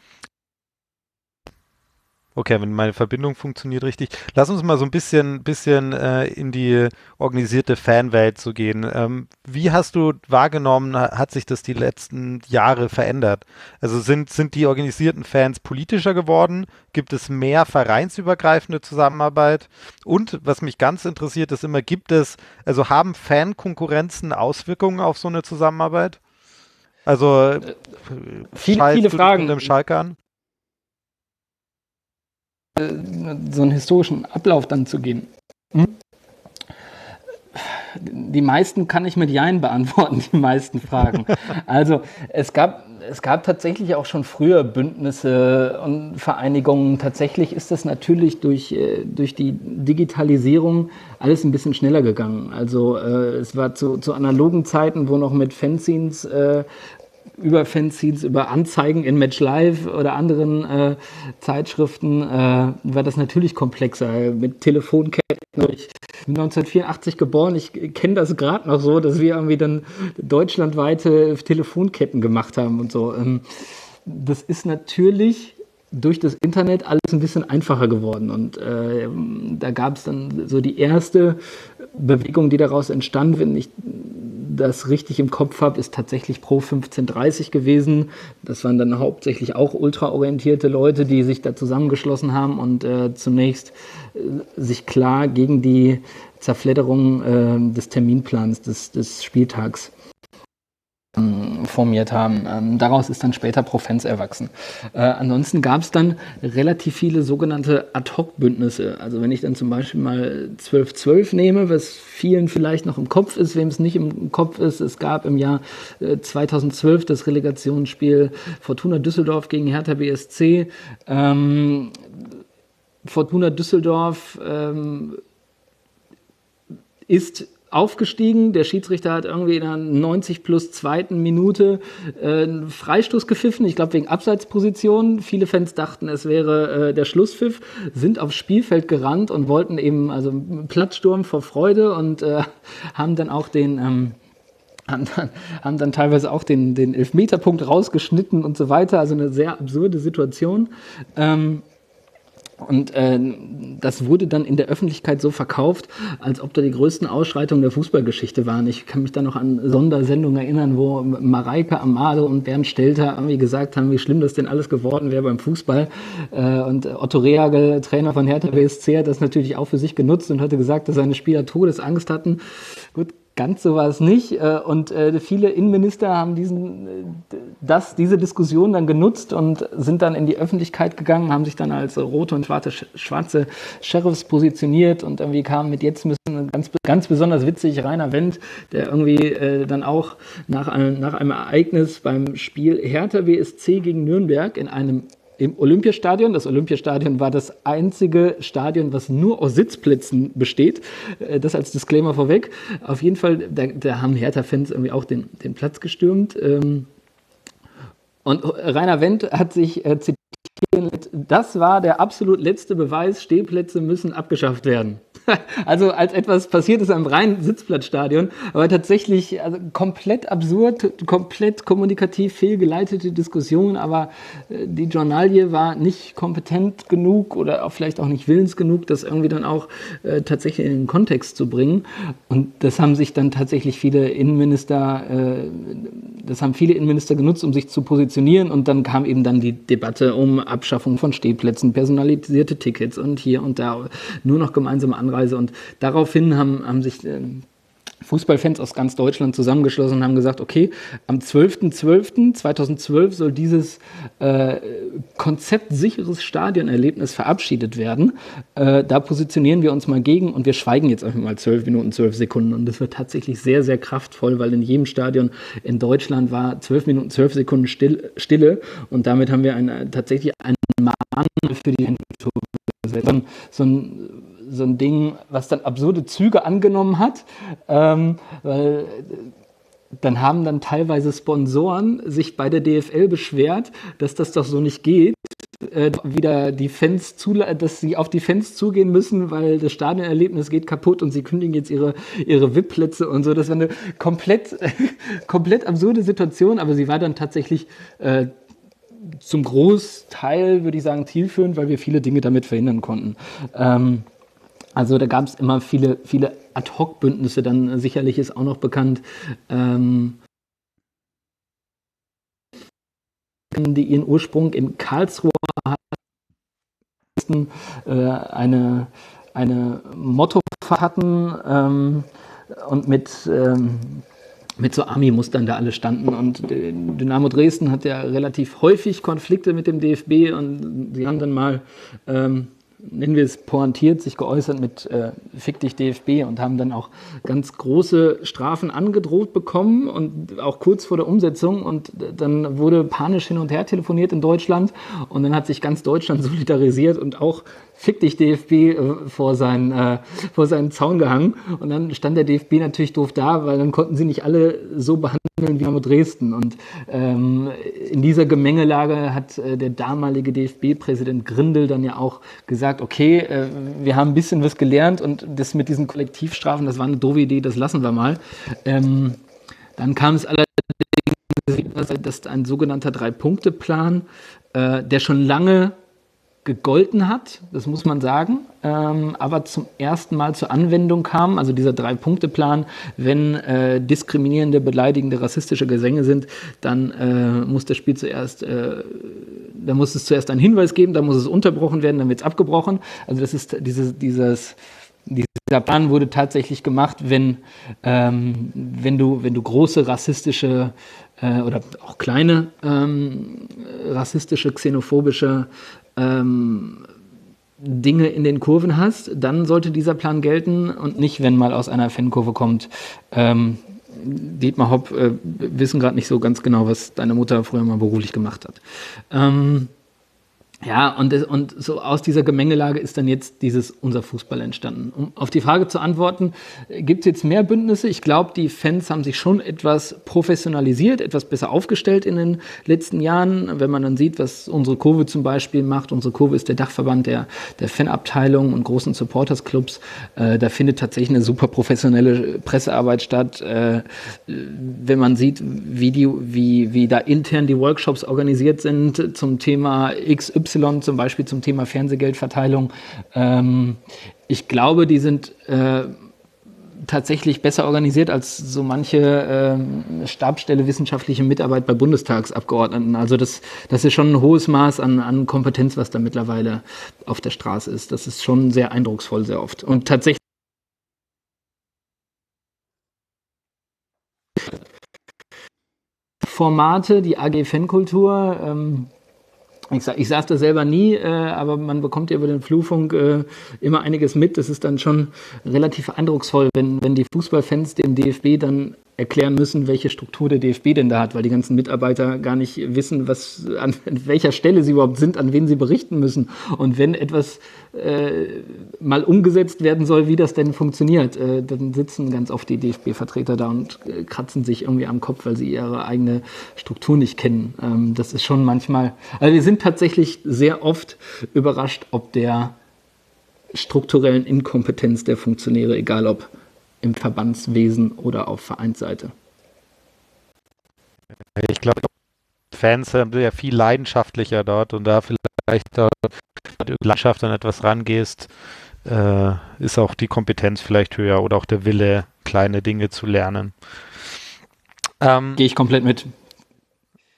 Okay, wenn meine Verbindung funktioniert richtig. Lass uns mal so ein bisschen, bisschen äh, in die organisierte Fanwelt zu gehen. Ähm, wie hast du wahrgenommen, hat sich das die letzten Jahre verändert? Also sind, sind die organisierten Fans politischer geworden? Gibt es mehr vereinsübergreifende Zusammenarbeit? Und was mich ganz interessiert, ist immer, gibt es, also haben Fankonkurrenzen Auswirkungen auf so eine Zusammenarbeit? Also äh, viele, viele Fragen. Mit dem Schalke an? So einen historischen Ablauf dann zu gehen. Hm? Die meisten kann ich mit Jein beantworten, die meisten Fragen. Also es gab, es gab tatsächlich auch schon früher Bündnisse und Vereinigungen. Tatsächlich ist das natürlich durch, äh, durch die Digitalisierung alles ein bisschen schneller gegangen. Also äh, es war zu, zu analogen Zeiten, wo noch mit Fanzines äh, über Fanzines, über Anzeigen in Match Live oder anderen äh, Zeitschriften äh, war das natürlich komplexer mit Telefonketten. Ich bin 1984 geboren, ich kenne das gerade noch so, dass wir irgendwie dann deutschlandweite Telefonketten gemacht haben und so. Ähm, das ist natürlich durch das Internet alles ein bisschen einfacher geworden. Und äh, da gab es dann so die erste Bewegung, die daraus entstand, wenn ich das richtig im Kopf habe, ist tatsächlich Pro 1530 gewesen. Das waren dann hauptsächlich auch ultraorientierte Leute, die sich da zusammengeschlossen haben und äh, zunächst äh, sich klar gegen die Zerfledderung äh, des Terminplans des, des Spieltags formiert haben. Ähm, daraus ist dann später Profens erwachsen. Äh, ansonsten gab es dann relativ viele sogenannte Ad-Hoc-Bündnisse. Also wenn ich dann zum Beispiel mal 1212 nehme, was vielen vielleicht noch im Kopf ist, wem es nicht im Kopf ist, es gab im Jahr äh, 2012 das Relegationsspiel Fortuna Düsseldorf gegen Hertha BSC. Ähm, Fortuna Düsseldorf ähm, ist aufgestiegen. Der Schiedsrichter hat irgendwie in der 90 plus zweiten Minute äh, einen Freistoß gepfiffen. Ich glaube wegen Abseitsposition. Viele Fans dachten, es wäre äh, der Schlusspfiff, sind aufs Spielfeld gerannt und wollten eben also Platzsturm vor Freude und äh, haben dann auch den ähm, haben dann, haben dann teilweise auch den, den Elfmeterpunkt rausgeschnitten und so weiter. Also eine sehr absurde Situation. Ähm, und äh, das wurde dann in der Öffentlichkeit so verkauft, als ob da die größten Ausschreitungen der Fußballgeschichte waren. Ich kann mich da noch an Sondersendungen erinnern, wo Mareike Amado und Bernd Stelter irgendwie gesagt haben, wie schlimm das denn alles geworden wäre beim Fußball. Äh, und Otto Rehagel, Trainer von Hertha BSC, hat das natürlich auch für sich genutzt und hatte gesagt, dass seine Spieler Todesangst hatten. Gut, Ganz so war es nicht. Äh, und äh, viele Innenminister haben diesen, äh, das, diese Diskussion dann genutzt und sind dann in die Öffentlichkeit gegangen, haben sich dann als rote und schwarze, schwarze Sheriffs positioniert und irgendwie kam mit jetzt müssen ganz, ganz besonders witzig Rainer Wendt, der irgendwie dann auch nach einem, nach einem Ereignis beim Spiel Hertha WSC gegen Nürnberg in einem im Olympiastadion. Das Olympiastadion war das einzige Stadion, was nur aus Sitzplätzen besteht. Äh, das als Disclaimer vorweg. Auf jeden Fall, da, da haben Hertha-Fans irgendwie auch den, den Platz gestürmt. Ähm, und Rainer Wendt hat sich äh, zitiert das war der absolut letzte Beweis, Stehplätze müssen abgeschafft werden. Also als etwas passiert ist am reinen Sitzplatzstadion, aber tatsächlich also komplett absurd, komplett kommunikativ fehlgeleitete Diskussion, aber äh, die Journalie war nicht kompetent genug oder auch vielleicht auch nicht willens genug, das irgendwie dann auch äh, tatsächlich in den Kontext zu bringen. Und das haben sich dann tatsächlich viele Innenminister, äh, das haben viele Innenminister genutzt, um sich zu positionieren und dann kam eben dann die Debatte um Abschaffung von Stehplätzen, personalisierte Tickets und hier und da nur noch gemeinsame Anreise. Und daraufhin haben, haben sich äh, Fußballfans aus ganz Deutschland zusammengeschlossen und haben gesagt, okay, am 12.12.2012 soll dieses äh, konzeptsicheres Stadionerlebnis verabschiedet werden. Äh, da positionieren wir uns mal gegen und wir schweigen jetzt einfach mal 12 Minuten, 12 Sekunden. Und das wird tatsächlich sehr, sehr kraftvoll, weil in jedem Stadion in Deutschland war 12 Minuten, 12 Sekunden still, Stille und damit haben wir eine, tatsächlich einen Mahn für die so, so ein so ein Ding, was dann absurde Züge angenommen hat, ähm, weil dann haben dann teilweise Sponsoren sich bei der DFL beschwert, dass das doch so nicht geht, äh, wieder die Fans zu, dass sie auf die Fans zugehen müssen, weil das Stadionerlebnis geht kaputt und sie kündigen jetzt ihre, ihre VIP-Plätze und so. Das war eine komplett, komplett absurde Situation, aber sie war dann tatsächlich äh, zum Großteil, würde ich sagen, zielführend, weil wir viele Dinge damit verhindern konnten. Ähm, also da gab es immer viele, viele Ad-Hoc-Bündnisse, dann sicherlich ist auch noch bekannt, ähm, die ihren Ursprung in Karlsruhe hatten, äh, eine, eine Motto hatten ähm, und mit, ähm, mit so Army-Mustern da alle standen. Und Dynamo Dresden hat ja relativ häufig Konflikte mit dem DFB und sie haben dann mal ähm, nennen wir es pointiert, sich geäußert mit äh, Fick dich DFB und haben dann auch ganz große Strafen angedroht bekommen und auch kurz vor der Umsetzung. Und dann wurde panisch hin und her telefoniert in Deutschland. Und dann hat sich ganz Deutschland solidarisiert und auch Fick dich DFB äh, vor, seinen, äh, vor seinen Zaun gehangen und dann stand der DFB natürlich doof da, weil dann konnten sie nicht alle so behandeln wie Dynamo Dresden und ähm, in dieser Gemengelage hat äh, der damalige DFB-Präsident Grindel dann ja auch gesagt, okay, äh, wir haben ein bisschen was gelernt und das mit diesen Kollektivstrafen, das war eine doofe Idee, das lassen wir mal. Ähm, dann kam es allerdings, dass ein sogenannter Drei-Punkte-Plan, äh, der schon lange gegolten hat, das muss man sagen, ähm, aber zum ersten Mal zur Anwendung kam, also dieser Drei-Punkte-Plan, wenn äh, diskriminierende, beleidigende, rassistische Gesänge sind, dann äh, muss das Spiel zuerst, äh, da muss es zuerst einen Hinweis geben, dann muss es unterbrochen werden, dann wird es abgebrochen. Also das ist dieses, dieses dieser Plan wurde tatsächlich gemacht, wenn, ähm, wenn, du, wenn du große rassistische äh, oder auch kleine ähm, rassistische, xenophobische ähm, Dinge in den Kurven hast, dann sollte dieser Plan gelten und nicht, wenn mal aus einer Fankurve kommt. Ähm, Dietmar Hopp, äh, wissen gerade nicht so ganz genau, was deine Mutter früher mal beruflich gemacht hat. Ähm, ja, und, und so aus dieser Gemengelage ist dann jetzt dieses unser Fußball entstanden. Um auf die Frage zu antworten, gibt es jetzt mehr Bündnisse? Ich glaube, die Fans haben sich schon etwas professionalisiert, etwas besser aufgestellt in den letzten Jahren. Wenn man dann sieht, was unsere Kurve zum Beispiel macht, unsere Kurve ist der Dachverband der, der Fanabteilung und großen Supportersclubs. Äh, da findet tatsächlich eine super professionelle Pressearbeit statt. Äh, wenn man sieht, wie, die, wie, wie da intern die Workshops organisiert sind zum Thema XY, zum Beispiel zum Thema Fernsehgeldverteilung. Ähm, ich glaube, die sind äh, tatsächlich besser organisiert als so manche äh, Stabsstelle wissenschaftliche Mitarbeit bei Bundestagsabgeordneten. Also das, das ist schon ein hohes Maß an, an Kompetenz, was da mittlerweile auf der Straße ist. Das ist schon sehr eindrucksvoll, sehr oft. Und tatsächlich Formate, die AG Fankultur, ähm, ich, ich saß da selber nie, äh, aber man bekommt ja über den Flurfunk äh, immer einiges mit. Das ist dann schon relativ eindrucksvoll, wenn, wenn die Fußballfans dem DFB dann erklären müssen, welche Struktur der DFB denn da hat, weil die ganzen Mitarbeiter gar nicht wissen, was an welcher Stelle sie überhaupt sind, an wen sie berichten müssen. Und wenn etwas äh, mal umgesetzt werden soll, wie das denn funktioniert, äh, dann sitzen ganz oft die DFB-Vertreter da und äh, kratzen sich irgendwie am Kopf, weil sie ihre eigene Struktur nicht kennen. Ähm, das ist schon manchmal, also wir sind tatsächlich sehr oft überrascht, ob der strukturellen Inkompetenz der Funktionäre, egal ob im Verbandswesen oder auf Vereinsseite. Ich glaube, Fans sind ja viel leidenschaftlicher dort und da vielleicht dort Landschaft an etwas rangehst, äh, ist auch die Kompetenz vielleicht höher oder auch der Wille, kleine Dinge zu lernen. Ähm, Gehe ich komplett mit.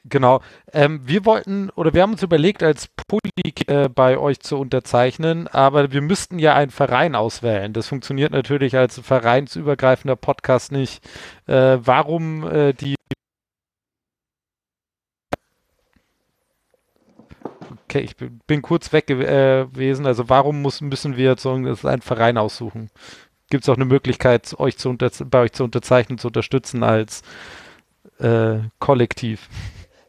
Genau. Ähm, wir wollten oder wir haben uns überlegt, als Politik äh, bei euch zu unterzeichnen, aber wir müssten ja einen Verein auswählen. Das funktioniert natürlich als vereinsübergreifender Podcast nicht. Äh, warum äh, die Okay, ich bin kurz weg äh, gewesen. Also warum muss, müssen wir jetzt einen Verein aussuchen? Gibt es auch eine Möglichkeit, euch zu bei euch zu unterzeichnen, zu unterstützen als äh, Kollektiv?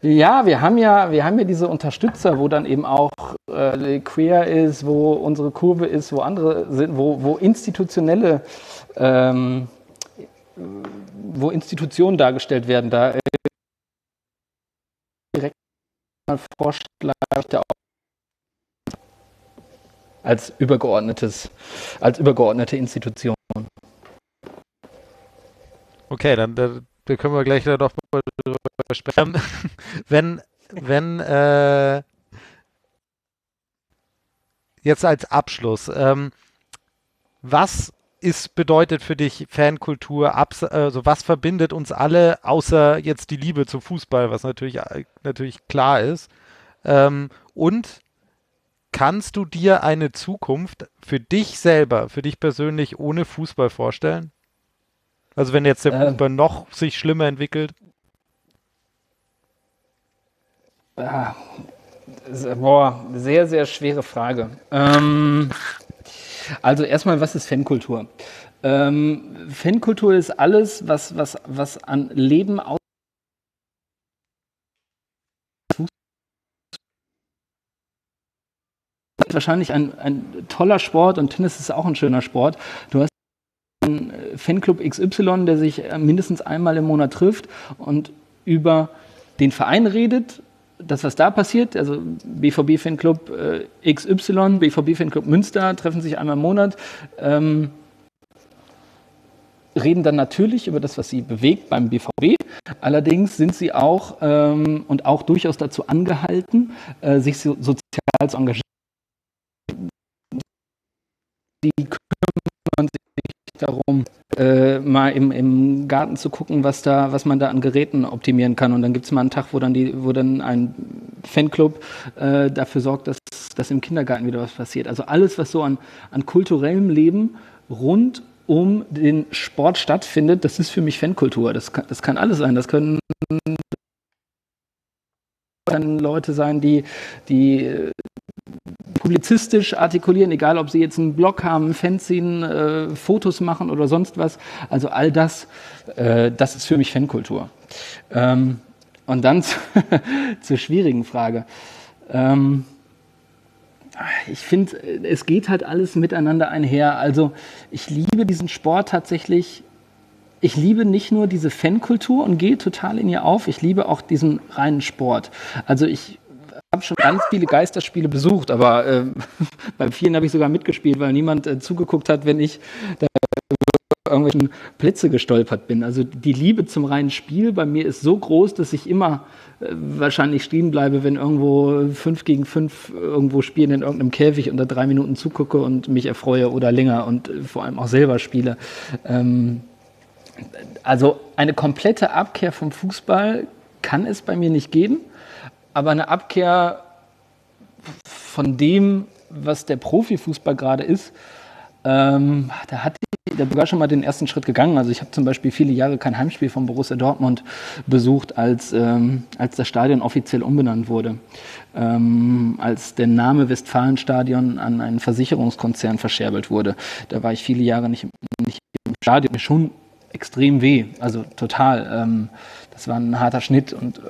Ja, wir haben ja, wir haben ja diese Unterstützer, wo dann eben auch äh, Queer ist, wo unsere Kurve ist, wo andere sind, wo, wo institutionelle, ähm, wo Institutionen dargestellt werden. Da äh, direkt mal Vorschlag der als übergeordnetes, als übergeordnete Institution. Okay, dann da, da können wir gleich noch darüber sprechen. wenn, wenn, äh, jetzt als Abschluss, ähm, was ist, bedeutet für dich Fankultur, also was verbindet uns alle, außer jetzt die Liebe zum Fußball, was natürlich, natürlich klar ist. Ähm, und kannst du dir eine Zukunft für dich selber, für dich persönlich ohne Fußball vorstellen? Also wenn jetzt der ähm, Fußball noch sich schlimmer entwickelt? Ah, boah, sehr, sehr schwere Frage. Ähm, also erstmal, was ist Fankultur? Ähm, Fankultur ist alles, was, was, was an Leben aus wahrscheinlich ein, ein toller Sport und Tennis ist auch ein schöner Sport. Du hast einen Fanclub XY, der sich mindestens einmal im Monat trifft und über den Verein redet, das, was da passiert, also BVB-Fanclub äh, XY, BVB-Fanclub Münster treffen sich einmal im Monat, ähm, reden dann natürlich über das, was sie bewegt beim BVB. Allerdings sind sie auch ähm, und auch durchaus dazu angehalten, äh, sich so, sozial zu engagieren. Die darum, äh, mal im, im Garten zu gucken, was da, was man da an Geräten optimieren kann. Und dann gibt es mal einen Tag, wo dann die, wo dann ein Fanclub äh, dafür sorgt, dass, dass im Kindergarten wieder was passiert. Also alles, was so an, an kulturellem Leben rund um den Sport stattfindet, das ist für mich Fankultur. Das kann, das kann alles sein. Das können Leute sein, die, die publizistisch artikulieren, egal ob sie jetzt einen Blog haben, Fanzine, äh, Fotos machen oder sonst was. Also all das, äh, das ist für mich Fankultur. Ähm, und dann zur schwierigen Frage. Ähm, ich finde, es geht halt alles miteinander einher. Also ich liebe diesen Sport tatsächlich. Ich liebe nicht nur diese Fankultur und gehe total in ihr auf. Ich liebe auch diesen reinen Sport. Also ich habe schon ganz viele Geisterspiele besucht, aber äh, bei vielen habe ich sogar mitgespielt, weil niemand äh, zugeguckt hat, wenn ich da irgendwelchen Plätze gestolpert bin. Also die Liebe zum reinen Spiel bei mir ist so groß, dass ich immer äh, wahrscheinlich stehen bleibe, wenn irgendwo fünf gegen fünf irgendwo spielen in irgendeinem Käfig unter drei Minuten zugucke und mich erfreue oder länger und äh, vor allem auch selber spiele. Ähm, also eine komplette Abkehr vom Fußball kann es bei mir nicht geben aber eine Abkehr von dem, was der Profifußball gerade ist, ähm, da hat der sogar schon mal den ersten Schritt gegangen. Also ich habe zum Beispiel viele Jahre kein Heimspiel von Borussia Dortmund besucht, als, ähm, als das Stadion offiziell umbenannt wurde. Ähm, als der Name Westfalenstadion an einen Versicherungskonzern verscherbelt wurde. Da war ich viele Jahre nicht, nicht im Stadion. Mir schon extrem weh, also total. Ähm, das war ein harter Schnitt und äh,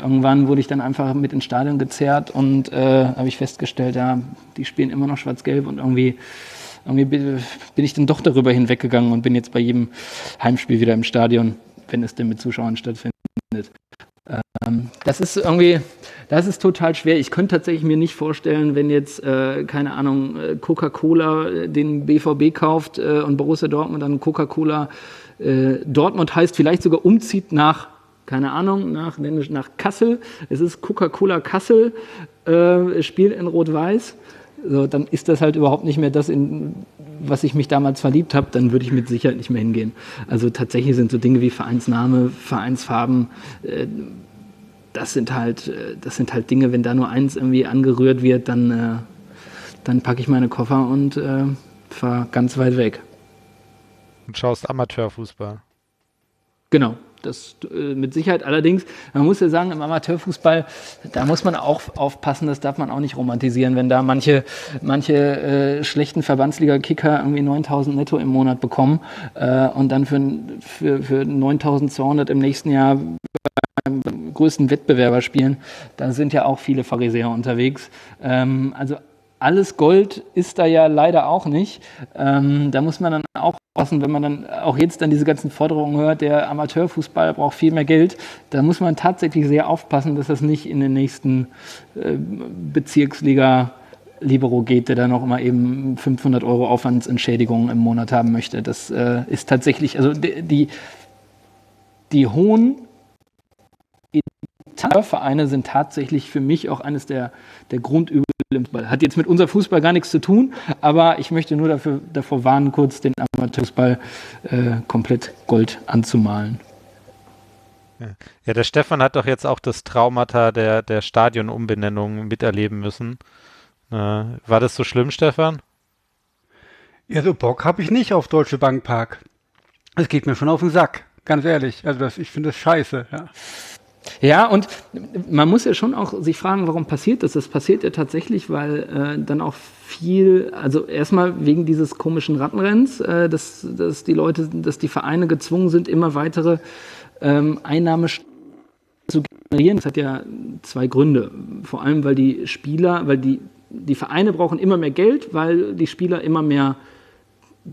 irgendwann wurde ich dann einfach mit ins Stadion gezerrt und äh, habe ich festgestellt, ja, die spielen immer noch schwarz-gelb und irgendwie, irgendwie bin ich dann doch darüber hinweggegangen und bin jetzt bei jedem Heimspiel wieder im Stadion, wenn es denn mit Zuschauern stattfindet. Ähm, das ist irgendwie, das ist total schwer. Ich könnte tatsächlich mir nicht vorstellen, wenn jetzt, äh, keine Ahnung, äh, Coca-Cola äh, den BVB kauft äh, und Borussia Dortmund dann Coca-Cola äh, Dortmund heißt, vielleicht sogar umzieht nach keine Ahnung, nach, nach Kassel. Es ist Coca-Cola Kassel, äh, spielt in Rot-Weiß. So, dann ist das halt überhaupt nicht mehr das, in was ich mich damals verliebt habe, dann würde ich mit Sicherheit nicht mehr hingehen. Also tatsächlich sind so Dinge wie Vereinsname, Vereinsfarben, äh, das sind halt, äh, das sind halt Dinge, wenn da nur eins irgendwie angerührt wird, dann, äh, dann packe ich meine Koffer und äh, fahre ganz weit weg. Und schaust Amateurfußball. Genau, das äh, mit Sicherheit. Allerdings, man muss ja sagen, im Amateurfußball, da muss man auch aufpassen, das darf man auch nicht romantisieren, wenn da manche, manche äh, schlechten Verbandsliga-Kicker irgendwie 9000 netto im Monat bekommen äh, und dann für, für, für 9200 im nächsten Jahr beim größten Wettbewerber spielen. Da sind ja auch viele Pharisäer unterwegs. Ähm, also alles Gold ist da ja leider auch nicht. Ähm, da muss man dann auch passen, wenn man dann auch jetzt dann diese ganzen Forderungen hört, der Amateurfußball braucht viel mehr Geld. Da muss man tatsächlich sehr aufpassen, dass das nicht in den nächsten äh, Bezirksliga Libero geht, der dann noch immer eben 500 Euro Aufwandsentschädigung im Monat haben möchte. Das äh, ist tatsächlich, also die, die, die hohen Vereine sind tatsächlich für mich auch eines der, der Grundübel. Hat jetzt mit unserem Fußball gar nichts zu tun, aber ich möchte nur dafür, davor warnen, kurz den Amateurfußball äh, komplett Gold anzumalen. Ja, der Stefan hat doch jetzt auch das Traumata der, der Stadionumbenennung miterleben müssen. Äh, war das so schlimm, Stefan? Ja, so Bock habe ich nicht auf Deutsche Bank Park. Es geht mir schon auf den Sack, ganz ehrlich. Also das, ich finde das scheiße, ja. Ja, und man muss ja schon auch sich fragen, warum passiert das? Das passiert ja tatsächlich, weil äh, dann auch viel, also erstmal wegen dieses komischen Rattenrenns, äh, dass, dass die Leute, dass die Vereine gezwungen sind, immer weitere ähm, Einnahme zu generieren. Das hat ja zwei Gründe. Vor allem, weil die Spieler, weil die, die Vereine brauchen immer mehr Geld, weil die Spieler immer mehr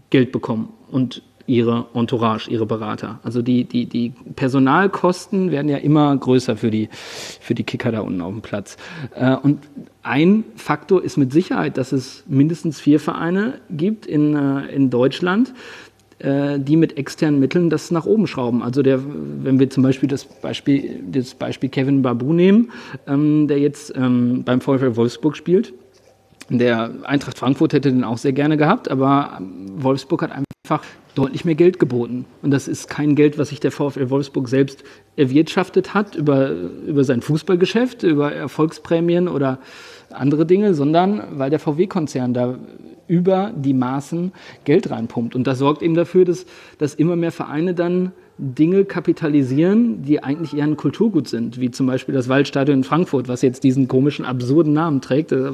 Geld bekommen. Und ihre Entourage, ihre Berater. Also die, die, die Personalkosten werden ja immer größer für die, für die Kicker da unten auf dem Platz. Äh, und ein Faktor ist mit Sicherheit, dass es mindestens vier Vereine gibt in, äh, in Deutschland, äh, die mit externen Mitteln das nach oben schrauben. Also der, wenn wir zum Beispiel das Beispiel, das Beispiel Kevin Babu nehmen, ähm, der jetzt ähm, beim VfL Wolfsburg spielt, der Eintracht Frankfurt hätte den auch sehr gerne gehabt, aber Wolfsburg hat einfach deutlich mehr Geld geboten. Und das ist kein Geld, was sich der VfL Wolfsburg selbst erwirtschaftet hat über, über sein Fußballgeschäft, über Erfolgsprämien oder andere Dinge, sondern weil der VW-Konzern da über die Maßen Geld reinpumpt. Und das sorgt eben dafür, dass, dass immer mehr Vereine dann Dinge kapitalisieren, die eigentlich eher ein Kulturgut sind, wie zum Beispiel das Waldstadion in Frankfurt, was jetzt diesen komischen, absurden Namen trägt. Äh,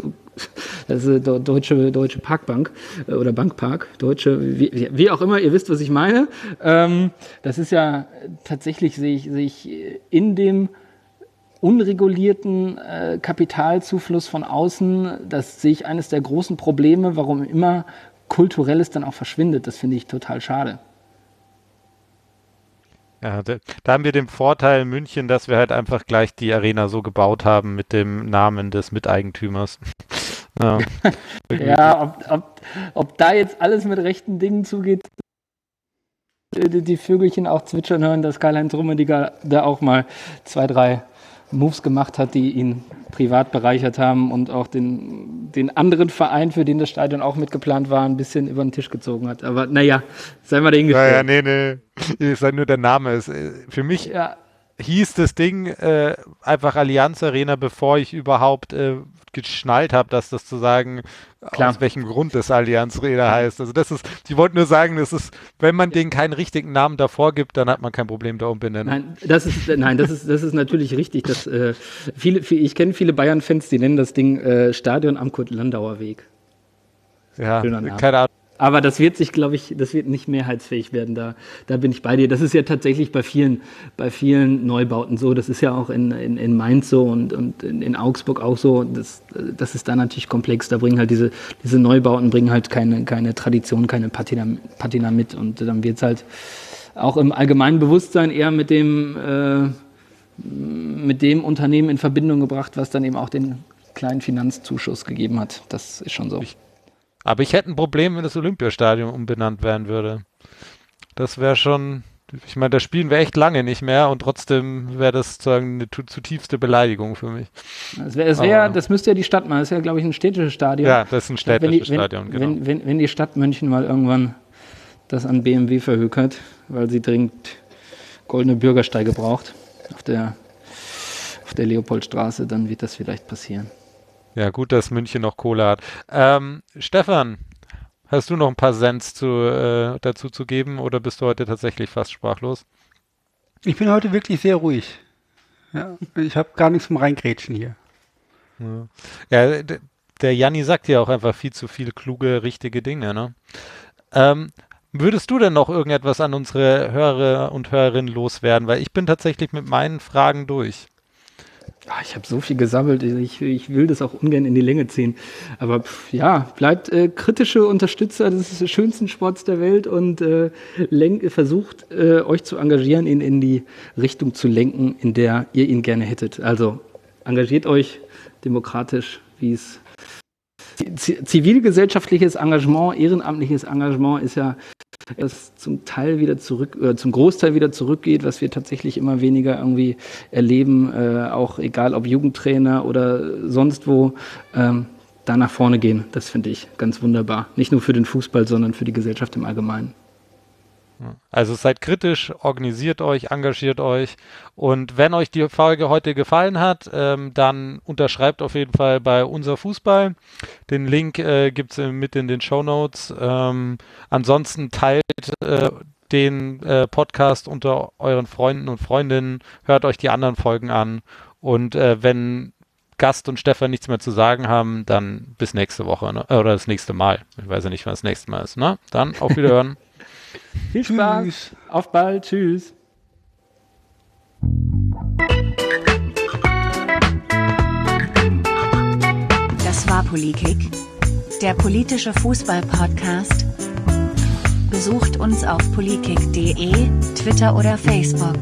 das ist Deutsche, Deutsche Parkbank äh, oder Bankpark, Deutsche, wie, wie auch immer, ihr wisst, was ich meine. Ähm, das ist ja tatsächlich, sehe sehe ich in dem unregulierten äh, Kapitalzufluss von außen, das sehe ich eines der großen Probleme, warum immer Kulturelles dann auch verschwindet. Das finde ich total schade. Ja, da, haben wir den Vorteil in München, dass wir halt einfach gleich die Arena so gebaut haben mit dem Namen des Miteigentümers. ja, ja ob, ob, ob, da jetzt alles mit rechten Dingen zugeht, die, die Vögelchen auch zwitschern hören, dass Karl-Heinz Rummeniger da auch mal zwei, drei Moves gemacht hat, die ihn privat bereichert haben und auch den, den anderen Verein, für den das Stadion auch mitgeplant war, ein bisschen über den Tisch gezogen hat. Aber naja, sei mal dahingestellt. Naja, nee, nee. Ist halt nur der Name. Ist, äh, für mich ja. Hieß das Ding äh, einfach Allianz Arena, bevor ich überhaupt äh, geschnallt habe, dass das zu sagen, Klar. aus welchem Grund das Allianz Arena heißt. Also das ist, ich wollte nur sagen, das ist, wenn man denen keinen richtigen Namen davor gibt, dann hat man kein Problem da umbenennen. Nein, das ist, nein, das ist, das ist natürlich richtig. Dass, äh, viele, ich kenne viele Bayern-Fans, die nennen das Ding äh, Stadion am Kurt-Landauer Weg. Ja, keine Ahnung. Aber das wird sich, glaube ich, das wird nicht mehrheitsfähig werden. Da, da bin ich bei dir. Das ist ja tatsächlich bei vielen, bei vielen Neubauten so. Das ist ja auch in, in, in Mainz so und, und in, in Augsburg auch so. Das, das ist da natürlich komplex. Da bringen halt diese, diese Neubauten bringen halt keine, keine Tradition, keine Patina, Patina mit. Und dann wird es halt auch im allgemeinen Bewusstsein eher mit dem, äh, mit dem Unternehmen in Verbindung gebracht, was dann eben auch den kleinen Finanzzuschuss gegeben hat. Das ist schon so. Ich aber ich hätte ein Problem, wenn das Olympiastadion umbenannt werden würde. Das wäre schon, ich meine, da spielen wir echt lange nicht mehr und trotzdem wäre das sozusagen eine zutiefste Beleidigung für mich. Das, wär, das, wär, das müsste ja die Stadt machen. Das ist ja, glaube ich, ein städtisches Stadion. Ja, das ist ein städtisches wenn die, Stadion, genau. Wenn, wenn, wenn die Stadt München mal irgendwann das an BMW verhökert, weil sie dringend goldene Bürgersteige braucht auf der, auf der Leopoldstraße, dann wird das vielleicht passieren. Ja, gut, dass München noch Kohle hat. Ähm, Stefan, hast du noch ein paar Cents zu, äh, dazu zu geben oder bist du heute tatsächlich fast sprachlos? Ich bin heute wirklich sehr ruhig. Ja, ich habe gar nichts zum Reingrätschen hier. Ja, ja der Janni sagt ja auch einfach viel zu viele kluge, richtige Dinge. Ne? Ähm, würdest du denn noch irgendetwas an unsere Hörer und Hörerinnen loswerden? Weil ich bin tatsächlich mit meinen Fragen durch. Ach, ich habe so viel gesammelt, ich, ich, will das auch ungern in die Länge ziehen. Aber pff, ja, bleibt äh, kritische Unterstützer des schönsten Sports der Welt und äh, lenk, versucht äh, euch zu engagieren, ihn in die Richtung zu lenken, in der ihr ihn gerne hättet. Also engagiert euch demokratisch, wie es zivilgesellschaftliches Engagement, ehrenamtliches Engagement ist ja das zum Teil wieder zurück, äh, zum Großteil wieder zurückgeht, was wir tatsächlich immer weniger irgendwie erleben, äh, auch egal ob Jugendtrainer oder sonst wo, ähm, da nach vorne gehen. Das finde ich ganz wunderbar. Nicht nur für den Fußball, sondern für die Gesellschaft im Allgemeinen. Also seid kritisch, organisiert euch, engagiert euch und wenn euch die Folge heute gefallen hat, ähm, dann unterschreibt auf jeden Fall bei unser Fußball. Den Link äh, gibt es mit in den Show Notes. Ähm, ansonsten teilt äh, den äh, Podcast unter euren Freunden und Freundinnen, hört euch die anderen Folgen an und äh, wenn Gast und Stefan nichts mehr zu sagen haben, dann bis nächste Woche ne? oder das nächste Mal. Ich weiß ja nicht, wann das nächste Mal ist. Ne? Dann auf Wiederhören. Viel Spaß. Tschüss. Auf bald. Tschüss. Das war Politik, der politische Fußball-Podcast. Besucht uns auf politik.de, Twitter oder Facebook.